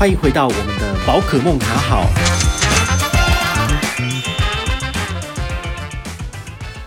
欢迎回到我们的宝可梦卡好。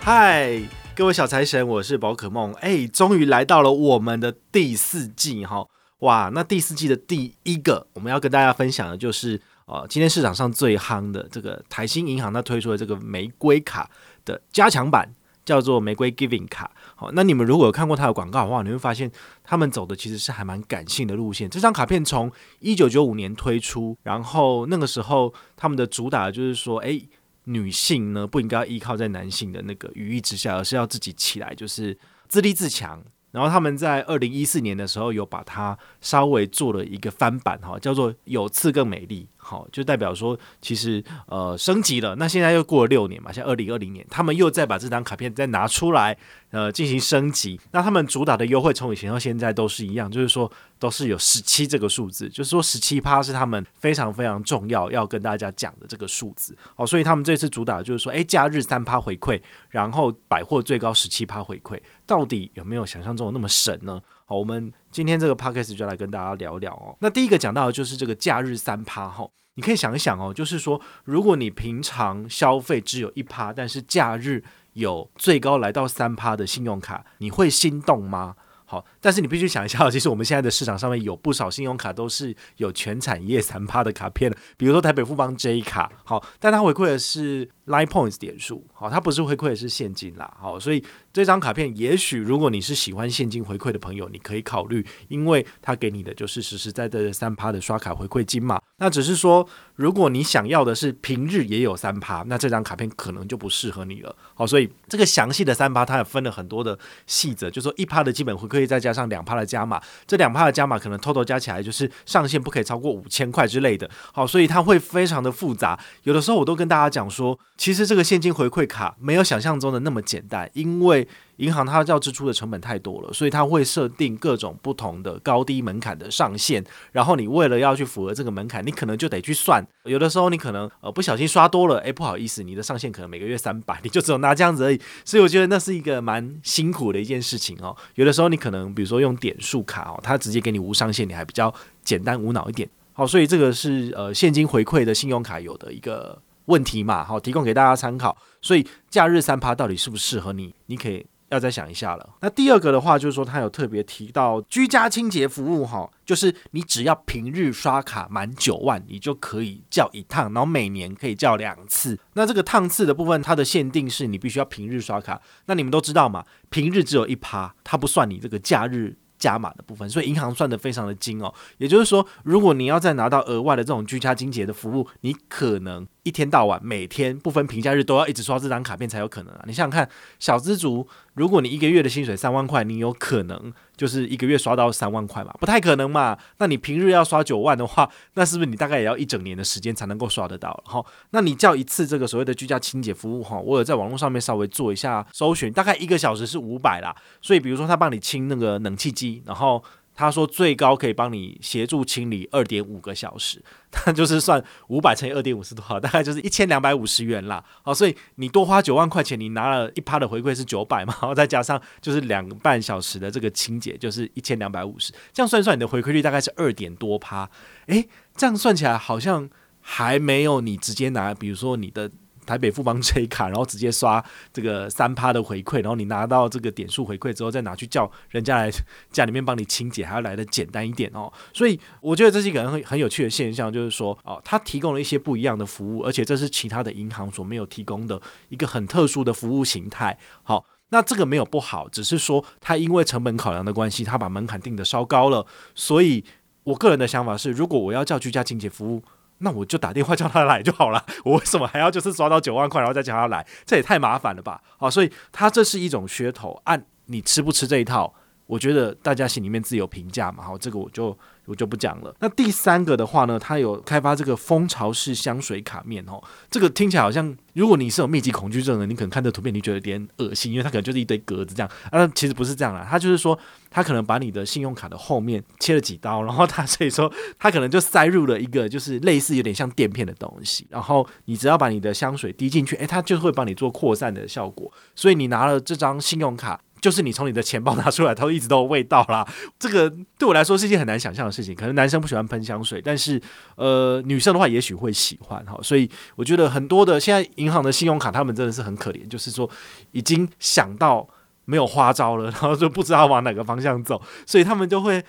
嗨，各位小财神，我是宝可梦。哎，终于来到了我们的第四季哈！哇，那第四季的第一个我们要跟大家分享的就是，呃，今天市场上最夯的这个台新银行它推出的这个玫瑰卡的加强版。叫做玫瑰 Giving 卡，好，那你们如果有看过它的广告的话，你会发现他们走的其实是还蛮感性的路线。这张卡片从一九九五年推出，然后那个时候他们的主打就是说，哎，女性呢不应该依靠在男性的那个羽翼之下，而是要自己起来，就是自立自强。然后他们在二零一四年的时候有把它稍微做了一个翻版，哈，叫做有刺更美丽。好，就代表说，其实呃升级了。那现在又过了六年嘛，现在二零二零年，他们又再把这张卡片再拿出来，呃，进行升级。那他们主打的优惠从以前到现在都是一样，就是说都是有十七这个数字，就是说十七趴是他们非常非常重要要跟大家讲的这个数字。好，所以他们这次主打就是说，诶，假日三趴回馈，然后百货最高十七趴回馈，到底有没有想象中的那么神呢？好，我们今天这个 podcast 就来跟大家聊聊哦。那第一个讲到的就是这个假日三趴哈，你可以想一想哦，就是说如果你平常消费只有一趴，但是假日有最高来到三趴的信用卡，你会心动吗？好，但是你必须想一下，其实我们现在的市场上面有不少信用卡都是有全产业三趴的卡片的，比如说台北富邦 J 卡，好，但它回馈的是 Line Points 点数，好，它不是回馈的是现金啦，好，所以这张卡片也许如果你是喜欢现金回馈的朋友，你可以考虑，因为它给你的就是实实在在的三趴的刷卡回馈金嘛。那只是说，如果你想要的是平日也有三趴，那这张卡片可能就不适合你了。好，所以这个详细的三趴它也分了很多的细则，就是说一趴的基本回馈。再加上两趴的加码，这两趴的加码可能偷偷加起来就是上限不可以超过五千块之类的。好，所以它会非常的复杂。有的时候我都跟大家讲说，其实这个现金回馈卡没有想象中的那么简单，因为银行它要支出的成本太多了，所以它会设定各种不同的高低门槛的上限。然后你为了要去符合这个门槛，你可能就得去算。有的时候你可能呃不小心刷多了，诶，不好意思，你的上限可能每个月三百，你就只有拿这样子而已。所以我觉得那是一个蛮辛苦的一件事情哦。有的时候你可能比如说用点数卡哦，它直接给你无上限，你还比较简单无脑一点。好，所以这个是呃现金回馈的信用卡有的一个问题嘛。好，提供给大家参考。所以假日三趴到底适不适合你？你可以。要再想一下了。那第二个的话，就是说他有特别提到居家清洁服务，哈，就是你只要平日刷卡满九万，你就可以叫一趟，然后每年可以叫两次。那这个趟次的部分，它的限定是你必须要平日刷卡。那你们都知道嘛，平日只有一趴，它不算你这个假日。加码的部分，所以银行算得非常的精哦。也就是说，如果你要再拿到额外的这种居家清洁的服务，你可能一天到晚每天不分平假日都要一直刷这张卡片才有可能啊。你想想看，小资族，如果你一个月的薪水三万块，你有可能就是一个月刷到三万块嘛？不太可能嘛。那你平日要刷九万的话，那是不是你大概也要一整年的时间才能够刷得到？好，那你叫一次这个所谓的居家清洁服务哈，我有在网络上面稍微做一下搜寻，大概一个小时是五百啦。所以比如说他帮你清那个冷气机，然后他说最高可以帮你协助清理二点五个小时，他就是算五百乘以二点五是多少？大概就是一千两百五十元啦。好，所以你多花九万块钱，你拿了一趴的回馈是九百嘛，然后再加上就是两个半小时的这个清洁，就是一千两百五十。这样算算，你的回馈率大概是二点多趴。诶，这样算起来好像还没有你直接拿，比如说你的。台北富邦 J 卡，然后直接刷这个三趴的回馈，然后你拿到这个点数回馈之后，再拿去叫人家来家里面帮你清洁，还要来的简单一点哦。所以我觉得这是一个很很有趣的现象，就是说哦，它提供了一些不一样的服务，而且这是其他的银行所没有提供的一个很特殊的服务形态。好，那这个没有不好，只是说它因为成本考量的关系，它把门槛定得稍高了。所以我个人的想法是，如果我要叫居家清洁服务，那我就打电话叫他来就好了，我为什么还要就是刷到九万块，然后再叫他来？这也太麻烦了吧！好，所以他这是一种噱头，按你吃不吃这一套，我觉得大家心里面自有评价嘛。好，这个我就。我就不讲了。那第三个的话呢，它有开发这个蜂巢式香水卡面哦。这个听起来好像，如果你是有密集恐惧症的，你可能看这图片你觉得有点恶心，因为它可能就是一堆格子这样。啊，其实不是这样啦，它就是说，它可能把你的信用卡的后面切了几刀，然后它所以说它可能就塞入了一个就是类似有点像垫片的东西，然后你只要把你的香水滴进去，诶，它就会帮你做扩散的效果。所以你拿了这张信用卡。就是你从你的钱包拿出来，它一直都有味道啦。这个对我来说是一件很难想象的事情。可能男生不喜欢喷香水，但是呃，女生的话也许会喜欢哈。所以我觉得很多的现在银行的信用卡，他们真的是很可怜，就是说已经想到没有花招了，然后就不知道往哪个方向走，所以他们就会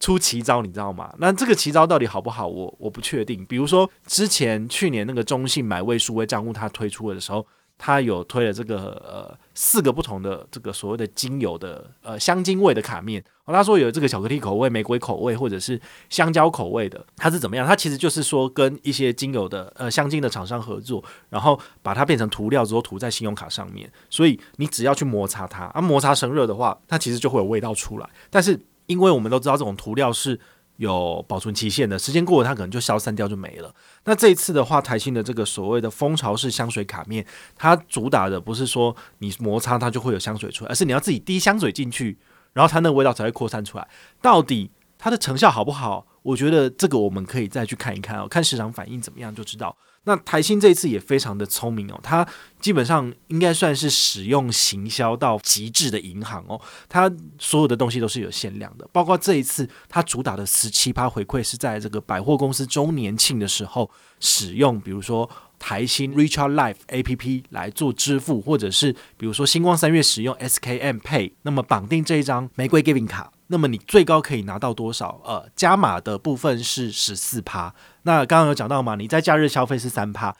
出奇招，你知道吗？那这个奇招到底好不好？我我不确定。比如说之前去年那个中信买位数位账户它推出的时候。他有推了这个呃四个不同的这个所谓的精油的呃香精味的卡面，哦，他说有这个巧克力口味、玫瑰口味或者是香蕉口味的，它是怎么样？它其实就是说跟一些精油的呃香精的厂商合作，然后把它变成涂料之后涂在信用卡上面，所以你只要去摩擦它，啊摩擦生热的话，它其实就会有味道出来。但是因为我们都知道这种涂料是。有保存期限的，时间过了它可能就消散掉就没了。那这一次的话，台新的这个所谓的蜂巢式香水卡面，它主打的不是说你摩擦它就会有香水出来，而是你要自己滴香水进去，然后它那个味道才会扩散出来。到底它的成效好不好？我觉得这个我们可以再去看一看哦，看市场反应怎么样就知道。那台新这一次也非常的聪明哦，它基本上应该算是使用行销到极致的银行哦，它所有的东西都是有限量的，包括这一次它主打的十七趴回馈是在这个百货公司周年庆的时候使用，比如说台新 Richard Life APP 来做支付，或者是比如说星光三月使用 SKM Pay，那么绑定这一张玫瑰 Giving 卡。那么你最高可以拿到多少？呃，加码的部分是十四趴。那刚刚有讲到嘛，你在假日消费是三趴。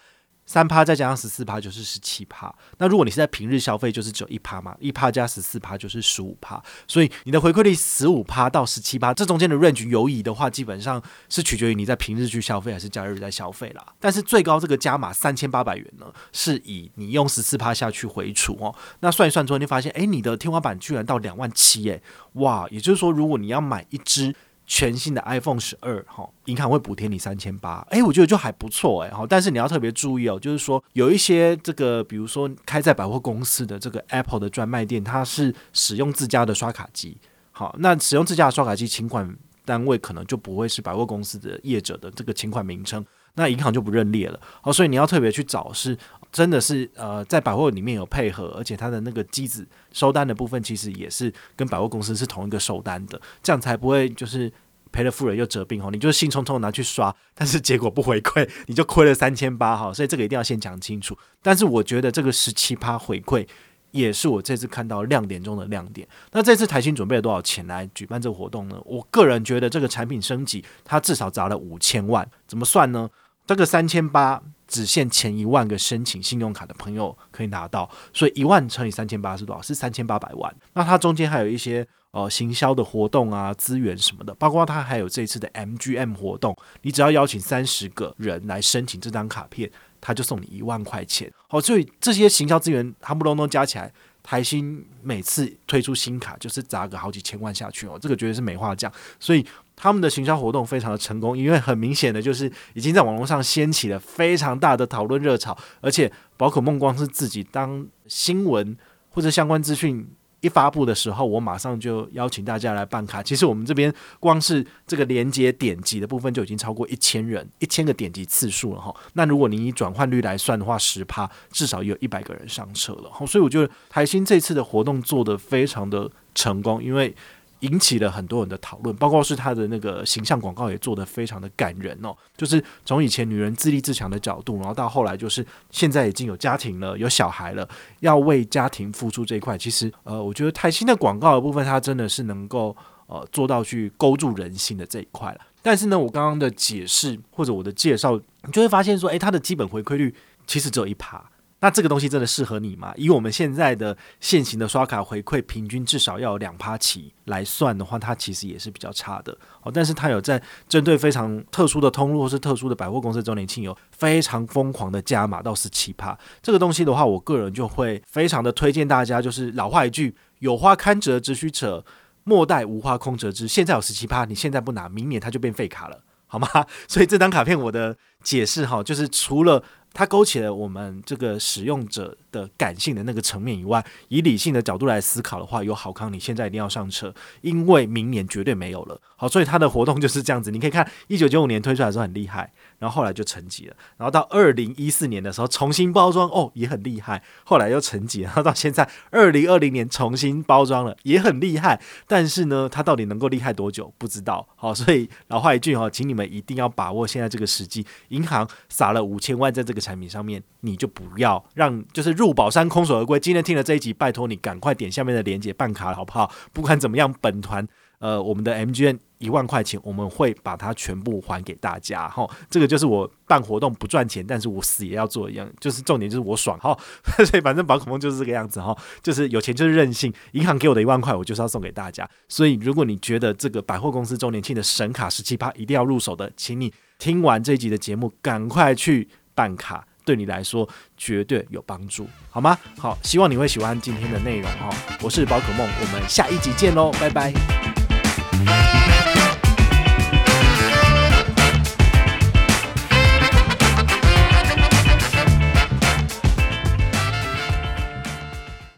三趴再加上十四趴就是十七趴。那如果你是在平日消费，就是只有一趴嘛，一趴加十四趴就是十五趴。所以你的回馈率十五趴到十七趴，这中间的 range 游移的话，基本上是取决于你在平日去消费还是假日在消费啦。但是最高这个加码三千八百元呢，是以你用十四趴下去回储哦。那算一算之后，你发现，哎，你的天花板居然到两万七，哎，哇！也就是说，如果你要买一支。全新的 iPhone 十二，哈，银行会补贴你三千八，哎，我觉得就还不错，哎，哈，但是你要特别注意哦，就是说有一些这个，比如说开在百货公司的这个 Apple 的专卖店，它是使用自家的刷卡机，好，那使用自家的刷卡机，请款单位可能就不会是百货公司的业者的这个请款名称，那银行就不认列了，哦，所以你要特别去找是。真的是呃，在百货里面有配合，而且它的那个机子收单的部分，其实也是跟百货公司是同一个收单的，这样才不会就是赔了夫人又折兵哦。你就是兴冲冲拿去刷，但是结果不回馈，你就亏了三千八哈。所以这个一定要先讲清楚。但是我觉得这个十七趴回馈也是我这次看到亮点中的亮点。那这次台新准备了多少钱来举办这个活动呢？我个人觉得这个产品升级，它至少砸了五千万。怎么算呢？这个三千八。只限前一万个申请信用卡的朋友可以拿到，所以一万乘以三千八是多少？是三千八百万。那它中间还有一些呃行销的活动啊、资源什么的，包括它还有这一次的 MGM 活动，你只要邀请三十个人来申请这张卡片，他就送你一万块钱。好，所以这些行销资源夯不隆咚加起来，台新每次推出新卡就是砸个好几千万下去哦，这个绝对是没话讲。所以。他们的行销活动非常的成功，因为很明显的就是已经在网络上掀起了非常大的讨论热潮，而且宝可梦光是自己当新闻或者相关资讯一发布的时候，我马上就邀请大家来办卡。其实我们这边光是这个连接点击的部分就已经超过一千人，一千个点击次数了哈。那如果你以转换率来算的话，十趴至少有一百个人上车了。所以我觉得台新这次的活动做得非常的成功，因为。引起了很多人的讨论，包括是他的那个形象广告也做得非常的感人哦。就是从以前女人自立自强的角度，然后到后来就是现在已经有家庭了，有小孩了，要为家庭付出这一块，其实呃，我觉得台新的广告的部分，它真的是能够呃做到去勾住人心的这一块了。但是呢，我刚刚的解释或者我的介绍，你就会发现说，诶，它的基本回馈率其实只有一趴。那这个东西真的适合你吗？以我们现在的现行的刷卡回馈，平均至少要有两趴起来算的话，它其实也是比较差的。哦，但是它有在针对非常特殊的通路或是特殊的百货公司周年庆，有非常疯狂的加码到十七趴。这个东西的话，我个人就会非常的推荐大家，就是老话一句：有花堪折直须折，莫待无花空折枝。现在有十七趴，你现在不拿，明年它就变废卡了，好吗？所以这张卡片我的解释哈，就是除了它勾起了我们这个使用者的感性的那个层面以外，以理性的角度来思考的话，有好康，你现在一定要上车，因为明年绝对没有了。好，所以它的活动就是这样子。你可以看一九九五年推出来的时候很厉害，然后后来就沉寂了，然后到二零一四年的时候重新包装，哦，也很厉害，后来又沉寂，然后到现在二零二零年重新包装了，也很厉害。但是呢，它到底能够厉害多久？不知道。好，所以老话一句哈，请你们一定要把握现在这个时机。银行撒了五千万在这个产品上面，你就不要让就是入宝山空手而归。今天听了这一集，拜托你赶快点下面的链接办卡，好不好？不管怎么样，本团。呃，我们的 MGN 一万块钱，我们会把它全部还给大家哈。这个就是我办活动不赚钱，但是我死也要做一样，就是重点就是我爽哈。所以反正宝可梦就是这个样子哈，就是有钱就是任性。银行给我的一万块，我就是要送给大家。所以如果你觉得这个百货公司周年庆的神卡十七趴一定要入手的，请你听完这一集的节目，赶快去办卡，对你来说绝对有帮助，好吗？好，希望你会喜欢今天的内容哈。我是宝可梦，我们下一集见喽，拜拜。